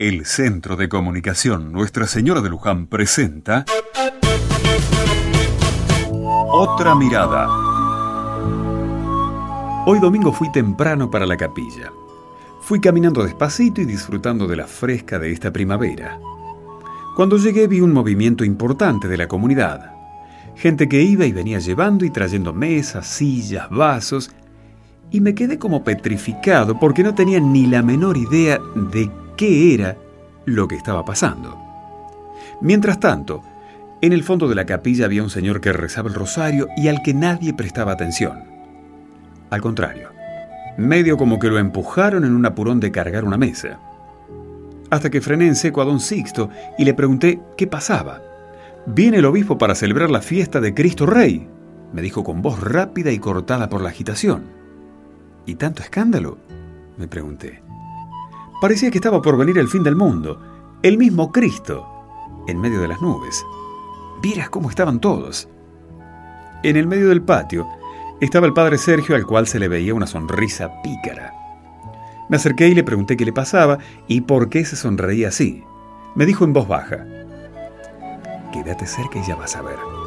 El Centro de Comunicación Nuestra Señora de Luján presenta Otra Mirada. Hoy domingo fui temprano para la capilla. Fui caminando despacito y disfrutando de la fresca de esta primavera. Cuando llegué vi un movimiento importante de la comunidad. Gente que iba y venía llevando y trayendo mesas, sillas, vasos, y me quedé como petrificado porque no tenía ni la menor idea de qué era lo que estaba pasando. Mientras tanto, en el fondo de la capilla había un señor que rezaba el rosario y al que nadie prestaba atención. Al contrario, medio como que lo empujaron en un apurón de cargar una mesa. Hasta que frené en seco a don Sixto y le pregunté qué pasaba. Viene el obispo para celebrar la fiesta de Cristo Rey, me dijo con voz rápida y cortada por la agitación. ¿Y tanto escándalo? me pregunté. Parecía que estaba por venir el fin del mundo, el mismo Cristo, en medio de las nubes. Vieras cómo estaban todos. En el medio del patio estaba el padre Sergio al cual se le veía una sonrisa pícara. Me acerqué y le pregunté qué le pasaba y por qué se sonreía así. Me dijo en voz baja, Quédate cerca y ya vas a ver.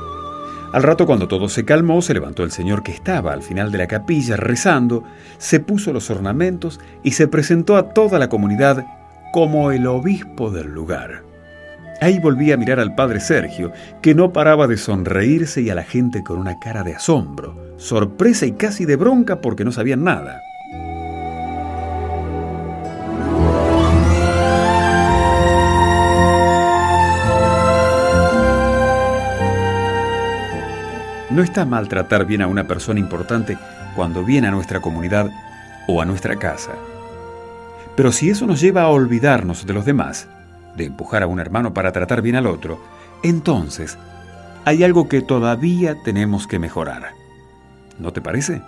Al rato, cuando todo se calmó, se levantó el señor que estaba al final de la capilla rezando, se puso los ornamentos y se presentó a toda la comunidad como el obispo del lugar. Ahí volví a mirar al padre Sergio, que no paraba de sonreírse y a la gente con una cara de asombro, sorpresa y casi de bronca porque no sabían nada. No está mal tratar bien a una persona importante cuando viene a nuestra comunidad o a nuestra casa. Pero si eso nos lleva a olvidarnos de los demás, de empujar a un hermano para tratar bien al otro, entonces hay algo que todavía tenemos que mejorar. ¿No te parece?